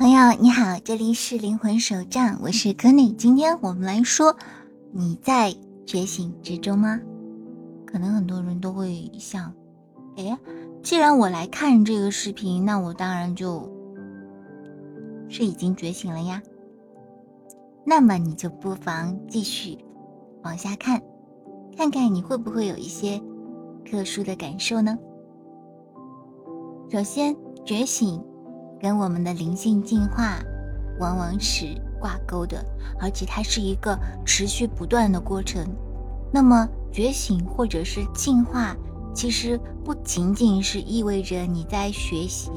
朋友你好，这里是灵魂手账，我是柯内。今天我们来说，你在觉醒之中吗？可能很多人都会想，哎，既然我来看这个视频，那我当然就是已经觉醒了呀。那么你就不妨继续往下看，看看你会不会有一些特殊的感受呢？首先，觉醒。跟我们的灵性进化往往是挂钩的，而且它是一个持续不断的过程。那么觉醒或者是进化，其实不仅仅是意味着你在学习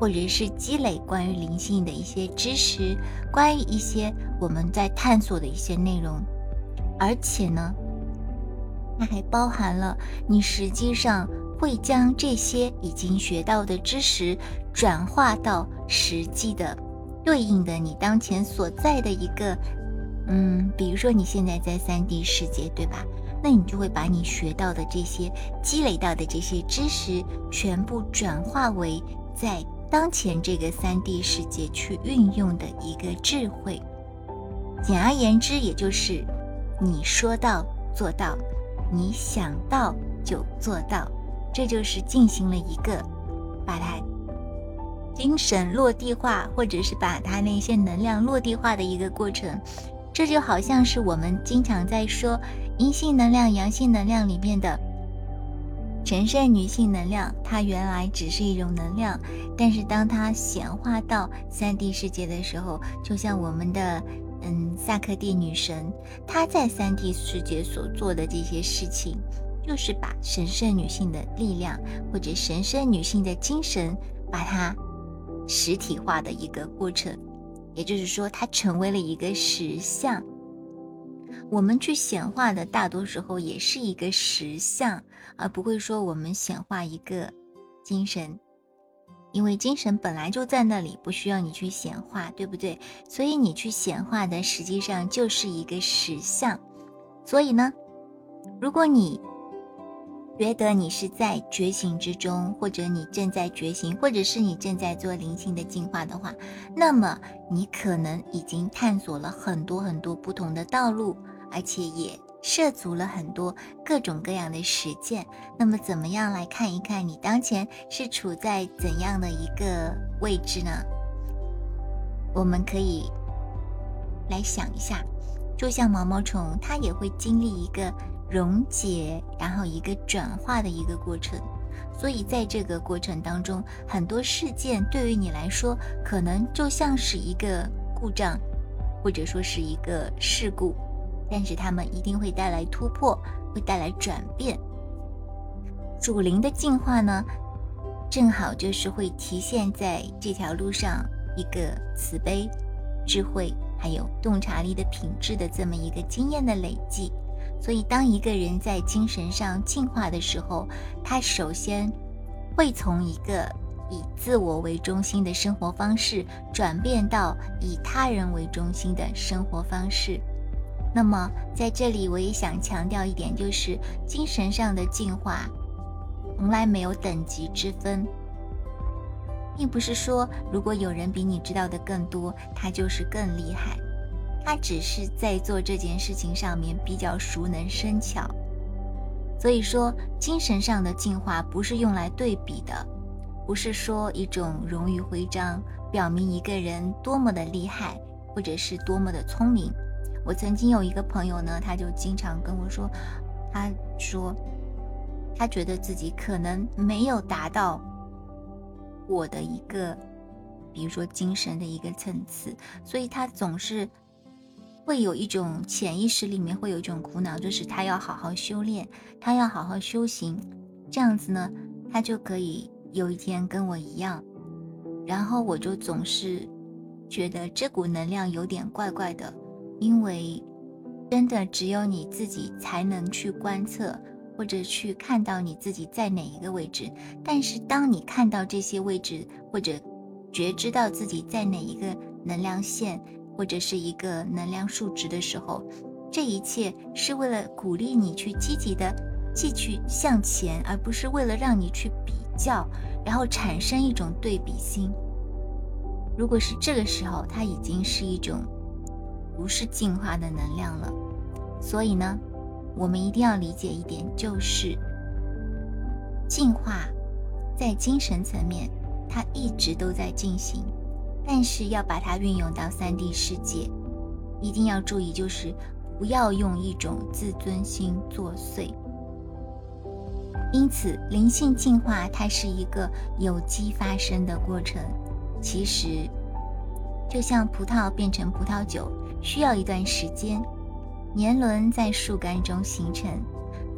或者是积累关于灵性的一些知识，关于一些我们在探索的一些内容，而且呢，它还包含了你实际上。会将这些已经学到的知识转化到实际的对应的你当前所在的一个，嗯，比如说你现在在三 D 世界，对吧？那你就会把你学到的这些积累到的这些知识全部转化为在当前这个三 D 世界去运用的一个智慧。简而言之，也就是你说到做到，你想到就做到。这就是进行了一个把它精神落地化，或者是把它那些能量落地化的一个过程。这就好像是我们经常在说阴性能量、阳性能量里面的神圣女性能量，它原来只是一种能量，但是当它显化到三 D 世界的时候，就像我们的嗯萨克蒂女神，她在三 D 世界所做的这些事情。就是把神圣女性的力量或者神圣女性的精神，把它实体化的一个过程，也就是说，它成为了一个实相。我们去显化的大多时候也是一个实相，而不会说我们显化一个精神，因为精神本来就在那里，不需要你去显化，对不对？所以你去显化的实际上就是一个实相。所以呢，如果你觉得你是在觉醒之中，或者你正在觉醒，或者是你正在做灵性的进化的话，那么你可能已经探索了很多很多不同的道路，而且也涉足了很多各种各样的实践。那么，怎么样来看一看你当前是处在怎样的一个位置呢？我们可以来想一下，就像毛毛虫，它也会经历一个。溶解，然后一个转化的一个过程，所以在这个过程当中，很多事件对于你来说，可能就像是一个故障，或者说是一个事故，但是他们一定会带来突破，会带来转变。主灵的进化呢，正好就是会体现在这条路上一个慈悲、智慧还有洞察力的品质的这么一个经验的累积。所以，当一个人在精神上进化的时候，他首先会从一个以自我为中心的生活方式，转变到以他人为中心的生活方式。那么，在这里我也想强调一点，就是精神上的进化从来没有等级之分，并不是说如果有人比你知道的更多，他就是更厉害。他只是在做这件事情上面比较熟能生巧，所以说精神上的进化不是用来对比的，不是说一种荣誉徽章，表明一个人多么的厉害或者是多么的聪明。我曾经有一个朋友呢，他就经常跟我说，他说他觉得自己可能没有达到我的一个，比如说精神的一个层次，所以他总是。会有一种潜意识里面会有一种苦恼，就是他要好好修炼，他要好好修行，这样子呢，他就可以有一天跟我一样。然后我就总是觉得这股能量有点怪怪的，因为真的只有你自己才能去观测或者去看到你自己在哪一个位置。但是当你看到这些位置或者觉知到自己在哪一个能量线。或者是一个能量数值的时候，这一切是为了鼓励你去积极的继续向前，而不是为了让你去比较，然后产生一种对比心。如果是这个时候，它已经是一种不是进化的能量了。所以呢，我们一定要理解一点，就是进化在精神层面，它一直都在进行，但是要把它运用到三 D 世界，一定要注意，就是不要用一种自尊心作祟。因此，灵性进化它是一个有机发生的过程。其实，就像葡萄变成葡萄酒，需要一段时间。年轮在树干中形成，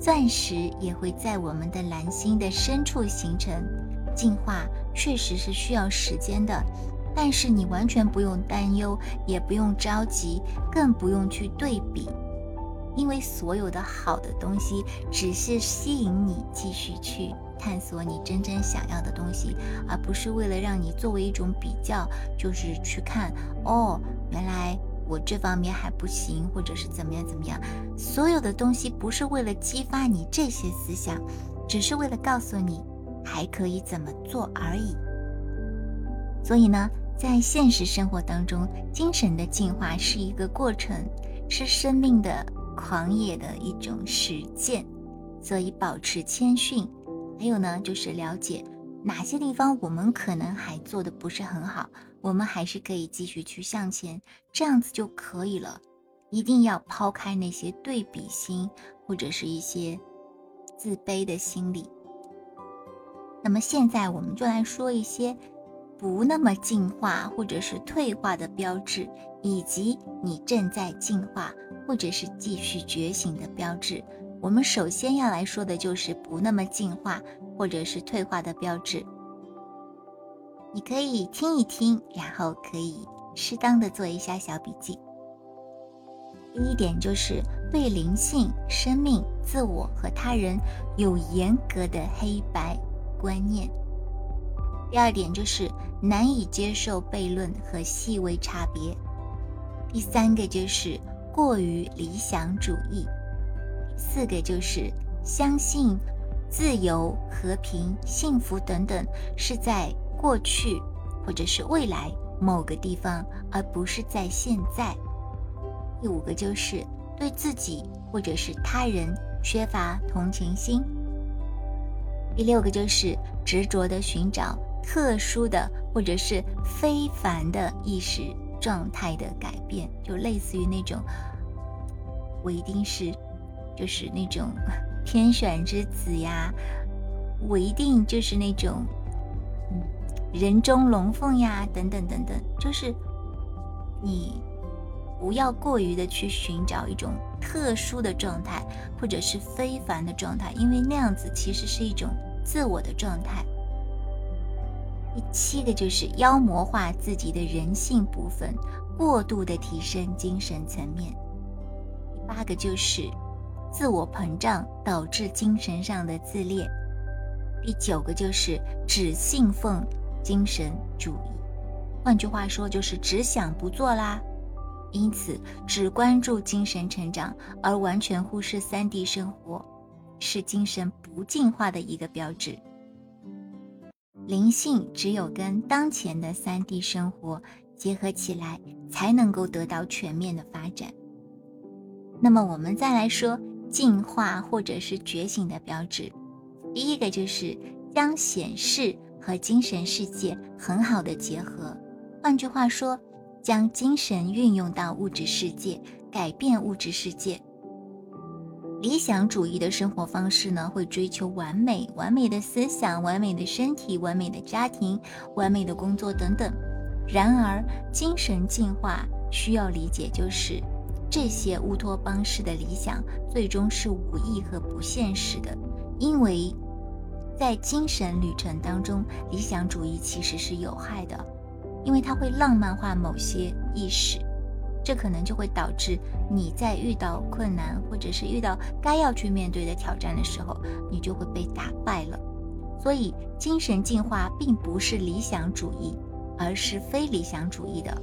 钻石也会在我们的蓝星的深处形成。进化确实是需要时间的，但是你完全不用担忧，也不用着急，更不用去对比。因为所有的好的东西，只是吸引你继续去探索你真正想要的东西，而不是为了让你作为一种比较，就是去看哦，原来我这方面还不行，或者是怎么样怎么样。所有的东西不是为了激发你这些思想，只是为了告诉你还可以怎么做而已。所以呢，在现实生活当中，精神的进化是一个过程，是生命的。狂野的一种实践，所以保持谦逊。还有呢，就是了解哪些地方我们可能还做的不是很好，我们还是可以继续去向前，这样子就可以了。一定要抛开那些对比心或者是一些自卑的心理。那么现在我们就来说一些。不那么进化或者是退化的标志，以及你正在进化或者是继续觉醒的标志。我们首先要来说的就是不那么进化或者是退化的标志。你可以听一听，然后可以适当的做一下小笔记。第一点就是对灵性、生命、自我和他人有严格的黑白观念。第二点就是难以接受悖论和细微差别。第三个就是过于理想主义。四个就是相信自由、和平、幸福等等是在过去或者是未来某个地方，而不是在现在。第五个就是对自己或者是他人缺乏同情心。第六个就是执着的寻找。特殊的或者是非凡的意识状态的改变，就类似于那种，我一定是，就是那种天选之子呀，我一定就是那种，嗯，人中龙凤呀，等等等等，就是你不要过于的去寻找一种特殊的状态，或者是非凡的状态，因为那样子其实是一种自我的状态。第七个就是妖魔化自己的人性部分，过度的提升精神层面。第八个就是自我膨胀导致精神上的自恋。第九个就是只信奉精神主义，换句话说就是只想不做啦。因此，只关注精神成长而完全忽视三 D 生活，是精神不进化的一个标志。灵性只有跟当前的三 D 生活结合起来，才能够得到全面的发展。那么，我们再来说进化或者是觉醒的标志。第一个就是将显示和精神世界很好的结合，换句话说，将精神运用到物质世界，改变物质世界。理想主义的生活方式呢，会追求完美、完美的思想、完美的身体、完美的家庭、完美的工作等等。然而，精神进化需要理解，就是这些乌托邦式的理想最终是无意和不现实的，因为在精神旅程当中，理想主义其实是有害的，因为它会浪漫化某些意识。这可能就会导致你在遇到困难或者是遇到该要去面对的挑战的时候，你就会被打败了。所以，精神进化并不是理想主义，而是非理想主义的。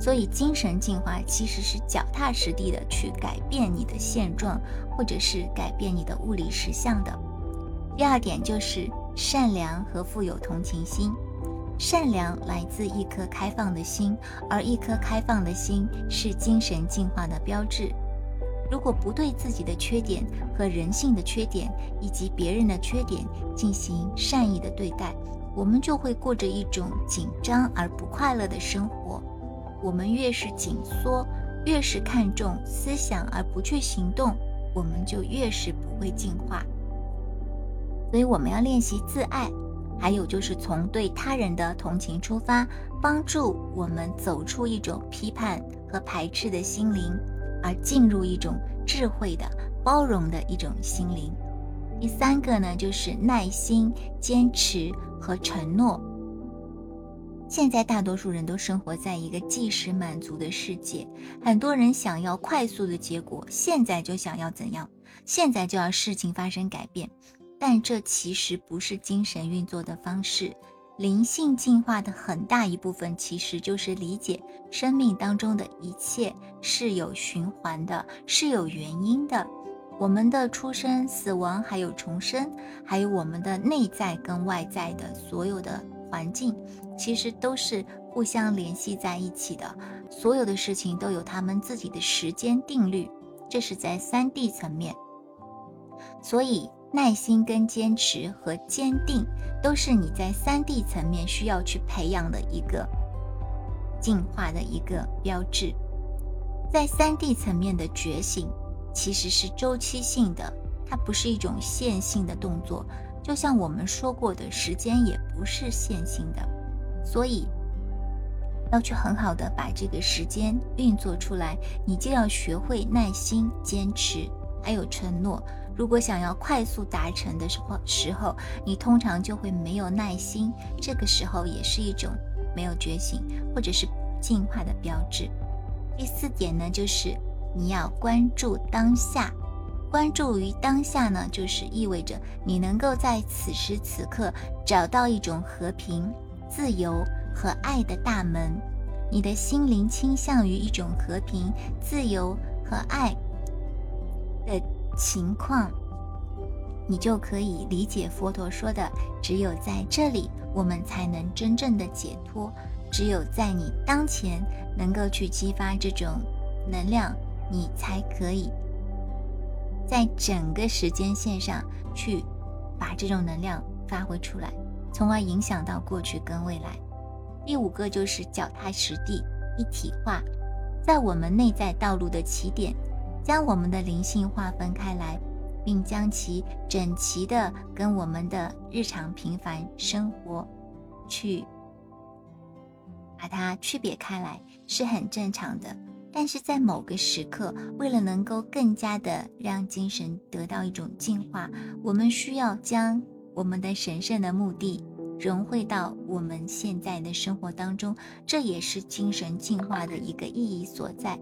所以，精神进化其实是脚踏实地的去改变你的现状，或者是改变你的物理实相的。第二点就是善良和富有同情心。善良来自一颗开放的心，而一颗开放的心是精神进化的标志。如果不对自己的缺点和人性的缺点以及别人的缺点进行善意的对待，我们就会过着一种紧张而不快乐的生活。我们越是紧缩，越是看重思想而不去行动，我们就越是不会进化。所以，我们要练习自爱，还有就是从对他人的同情出发，帮助我们走出一种批判和排斥的心灵。而进入一种智慧的、包容的一种心灵。第三个呢，就是耐心、坚持和承诺。现在大多数人都生活在一个即时满足的世界，很多人想要快速的结果，现在就想要怎样，现在就要事情发生改变，但这其实不是精神运作的方式。灵性进化的很大一部分，其实就是理解生命当中的一切是有循环的，是有原因的。我们的出生、死亡，还有重生，还有我们的内在跟外在的所有的环境，其实都是互相联系在一起的。所有的事情都有他们自己的时间定律，这是在三 D 层面。所以。耐心、跟坚持和坚定，都是你在三 D 层面需要去培养的一个进化的一个标志。在三 D 层面的觉醒，其实是周期性的，它不是一种线性的动作。就像我们说过的，时间也不是线性的，所以要去很好的把这个时间运作出来，你就要学会耐心、坚持，还有承诺。如果想要快速达成的时候，时候你通常就会没有耐心，这个时候也是一种没有觉醒或者是进化的标志。第四点呢，就是你要关注当下，关注于当下呢，就是意味着你能够在此时此刻找到一种和平、自由和爱的大门，你的心灵倾向于一种和平、自由和爱的。情况，你就可以理解佛陀说的：只有在这里，我们才能真正的解脱；只有在你当前能够去激发这种能量，你才可以在整个时间线上去把这种能量发挥出来，从而影响到过去跟未来。第五个就是脚踏实地、一体化，在我们内在道路的起点。将我们的灵性划分开来，并将其整齐的跟我们的日常平凡生活去把它区别开来，是很正常的。但是在某个时刻，为了能够更加的让精神得到一种进化，我们需要将我们的神圣的目的融汇到我们现在的生活当中，这也是精神进化的一个意义所在。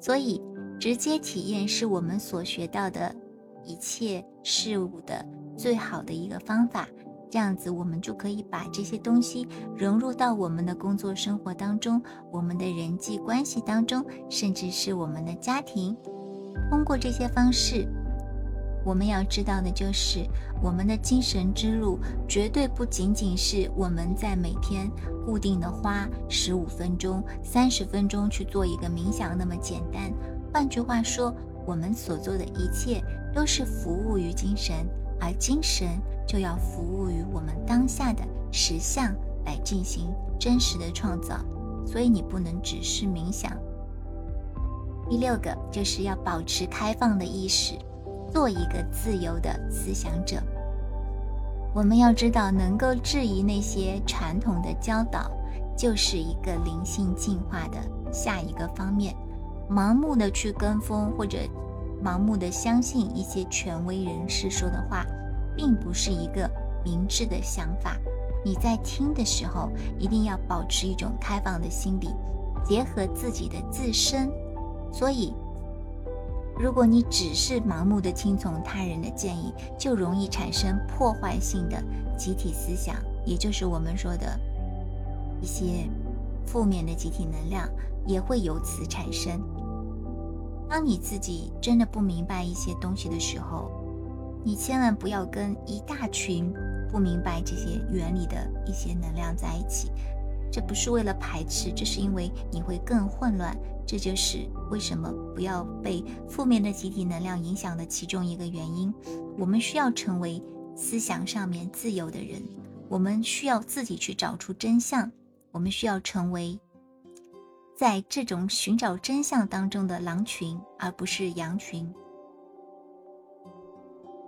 所以。直接体验是我们所学到的一切事物的最好的一个方法。这样子，我们就可以把这些东西融入到我们的工作生活当中，我们的人际关系当中，甚至是我们的家庭。通过这些方式，我们要知道的就是，我们的精神之路绝对不仅仅是我们在每天固定的花十五分钟、三十分钟去做一个冥想那么简单。换句话说，我们所做的一切都是服务于精神，而精神就要服务于我们当下的实相来进行真实的创造。所以你不能只是冥想。第六个就是要保持开放的意识，做一个自由的思想者。我们要知道，能够质疑那些传统的教导，就是一个灵性进化的下一个方面。盲目的去跟风，或者盲目的相信一些权威人士说的话，并不是一个明智的想法。你在听的时候，一定要保持一种开放的心理，结合自己的自身。所以，如果你只是盲目的听从他人的建议，就容易产生破坏性的集体思想，也就是我们说的一些负面的集体能量，也会由此产生。当你自己真的不明白一些东西的时候，你千万不要跟一大群不明白这些原理的一些能量在一起。这不是为了排斥，这是因为你会更混乱。这就是为什么不要被负面的集体能量影响的其中一个原因。我们需要成为思想上面自由的人，我们需要自己去找出真相，我们需要成为在这种寻找真相当中的狼群，而不是羊群。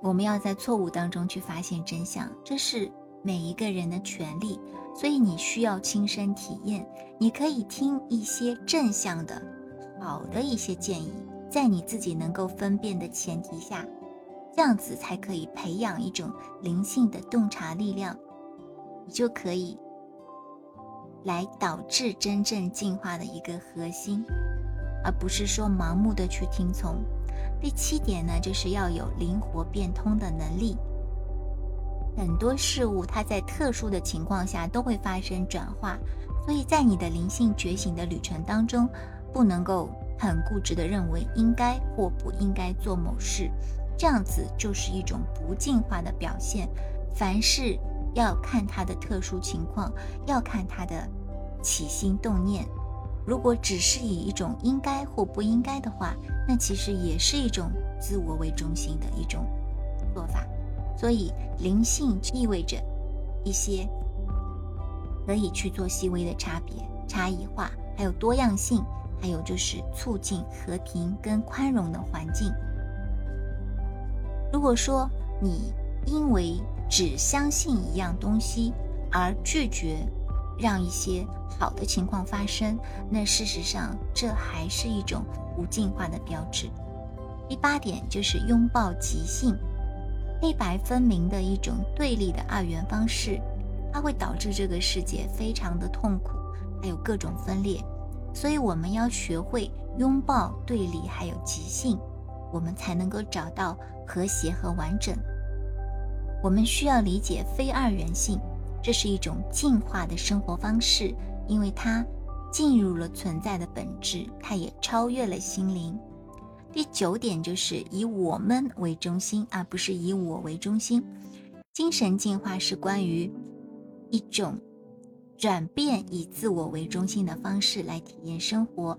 我们要在错误当中去发现真相，这是每一个人的权利。所以你需要亲身体验。你可以听一些正向的、好的一些建议，在你自己能够分辨的前提下，这样子才可以培养一种灵性的洞察力量，你就可以来导致真正进化的一个核心，而不是说盲目的去听从。第七点呢，就是要有灵活变通的能力。很多事物它在特殊的情况下都会发生转化，所以在你的灵性觉醒的旅程当中，不能够很固执的认为应该或不应该做某事，这样子就是一种不进化的表现。凡事要看他的特殊情况，要看他的起心动念。如果只是以一种应该或不应该的话，那其实也是一种自我为中心的一种做法。所以，灵性意味着一些可以去做细微的差别、差异化，还有多样性，还有就是促进和平跟宽容的环境。如果说你因为只相信一样东西而拒绝让一些好的情况发生，那事实上这还是一种不进化的标志。第八点就是拥抱即兴。黑白分明的一种对立的二元方式，它会导致这个世界非常的痛苦，还有各种分裂。所以我们要学会拥抱对立，还有即兴，我们才能够找到和谐和完整。我们需要理解非二元性，这是一种进化的生活方式，因为它进入了存在的本质，它也超越了心灵。第九点就是以我们为中心，而不是以我为中心。精神进化是关于一种转变，以自我为中心的方式来体验生活，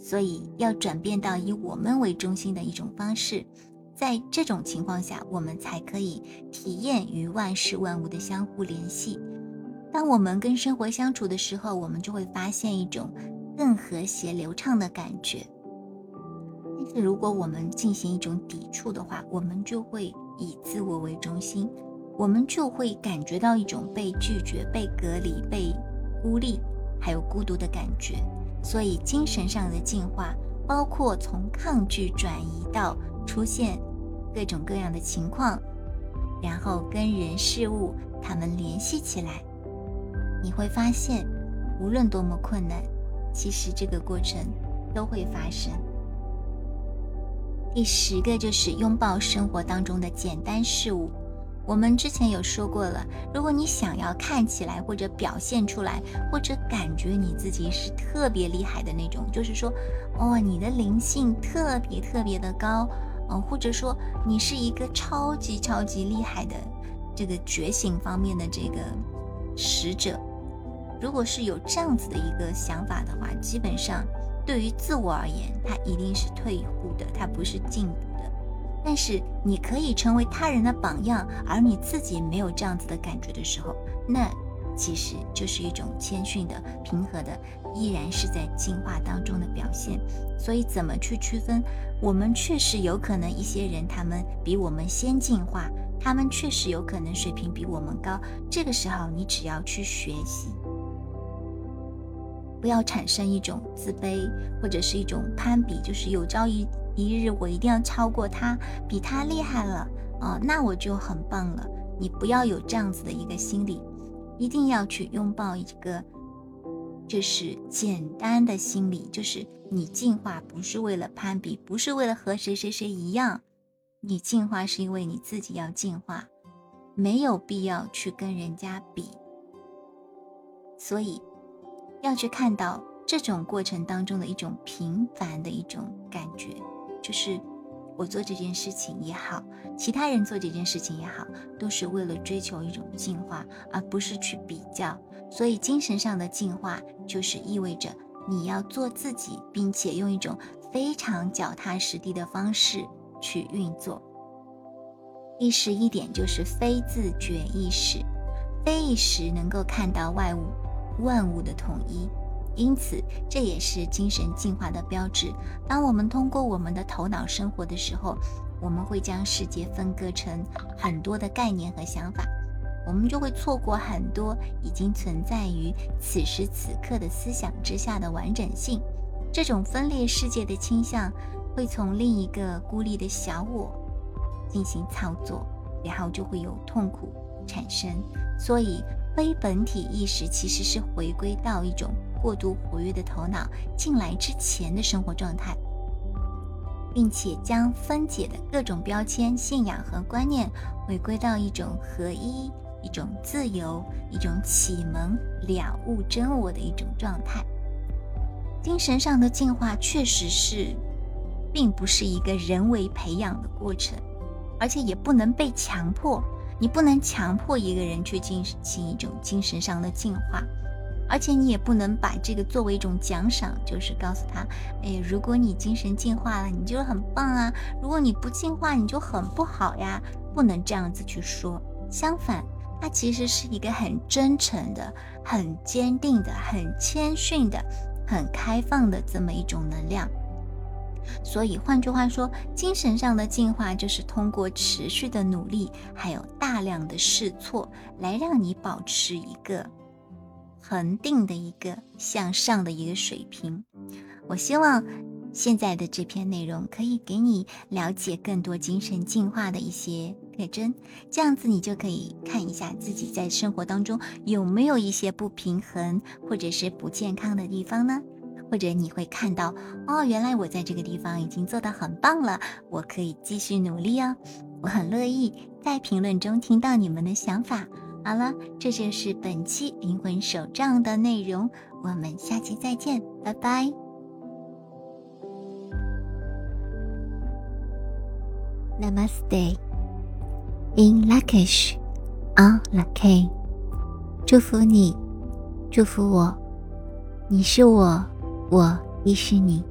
所以要转变到以我们为中心的一种方式。在这种情况下，我们才可以体验与万事万物的相互联系。当我们跟生活相处的时候，我们就会发现一种更和谐流畅的感觉。但是，如果我们进行一种抵触的话，我们就会以自我为中心，我们就会感觉到一种被拒绝、被隔离、被孤立，还有孤独的感觉。所以，精神上的进化，包括从抗拒转移到出现各种各样的情况，然后跟人事物他们联系起来，你会发现，无论多么困难，其实这个过程都会发生。第十个就是拥抱生活当中的简单事物。我们之前有说过了，如果你想要看起来或者表现出来，或者感觉你自己是特别厉害的那种，就是说，哦，你的灵性特别特别的高，嗯，或者说你是一个超级超级厉害的这个觉醒方面的这个使者。如果是有这样子的一个想法的话，基本上。对于自我而言，它一定是退步的，它不是进步的。但是你可以成为他人的榜样，而你自己没有这样子的感觉的时候，那其实就是一种谦逊的、平和的，依然是在进化当中现。所以，怎么去区分？我们确实有可能一些人他们比我们先进化，他们确实有可能水平比我们高。这个时候，你只要去学习。不要产生一种自卑，或者是一种攀比，就是有朝一一日我一定要超过他，比他厉害了啊，那我就很棒了。你不要有这样子的一个心理，一定要去拥抱一个，就是简单的心理，就是你进化不是为了攀比，不是为了和谁谁谁一样，你进化是因为你自己要进化，没有必要去跟人家比，所以。要去看到这种过程当中的一种平凡的一种感觉，就是我做这件事情也好，其他人做这件事情也好，都是为了追求一种进化，而不是去比较。所以，精神上的进化就是意味着你要做自己，并且用一种非常脚踏实地的方式去运作。第十一点就是非自觉意识，非意识能够看到外物万物的统一。因此，这也是精神进化的标志。当我们通过我们的头脑生活的时候，我们会将世界分割成很多的概念和想法，我们就会错过很多已经存在于此时此刻的思想之下的完整性。这种分裂世界的倾向会从另一个孤立的小我进行操作，然后就会有痛苦产生。所以，非本体意识其实是回归到一种。过度活跃的头脑进来之前的生活状态，并且将分解的各种标签、信仰和观念回归到一种合一、一种自由、一种启蒙、了悟真我的一种状态。精神上的进化确实是，并不是一个人为培养的过程，而且也不能被强迫。你不能强迫一个人去进行一种精神上的进化。而且你也不能把这个作为一种奖赏，就是告诉他，哎，如果你精神进化了，你就很棒啊；如果你不进化，你就很不好呀。不能这样子去说。相反，它其实是一个很真诚的、很坚定的、很谦逊的、很开放的这么一种能量。所以，换句话说，精神上的进化就是通过持续的努力，还有大量的试错，来让你保持一个。恒定的一个向上的一个水平，我希望现在的这篇内容可以给你了解更多精神进化的一些特征，这样子你就可以看一下自己在生活当中有没有一些不平衡或者是不健康的地方呢？或者你会看到哦，原来我在这个地方已经做得很棒了，我可以继续努力哦。我很乐意在评论中听到你们的想法。好了，这就是本期灵魂手账的内容，我们下期再见，拜拜。Namaste，In Lakish，On Laki，祝福你，祝福我，你是我，我亦是你。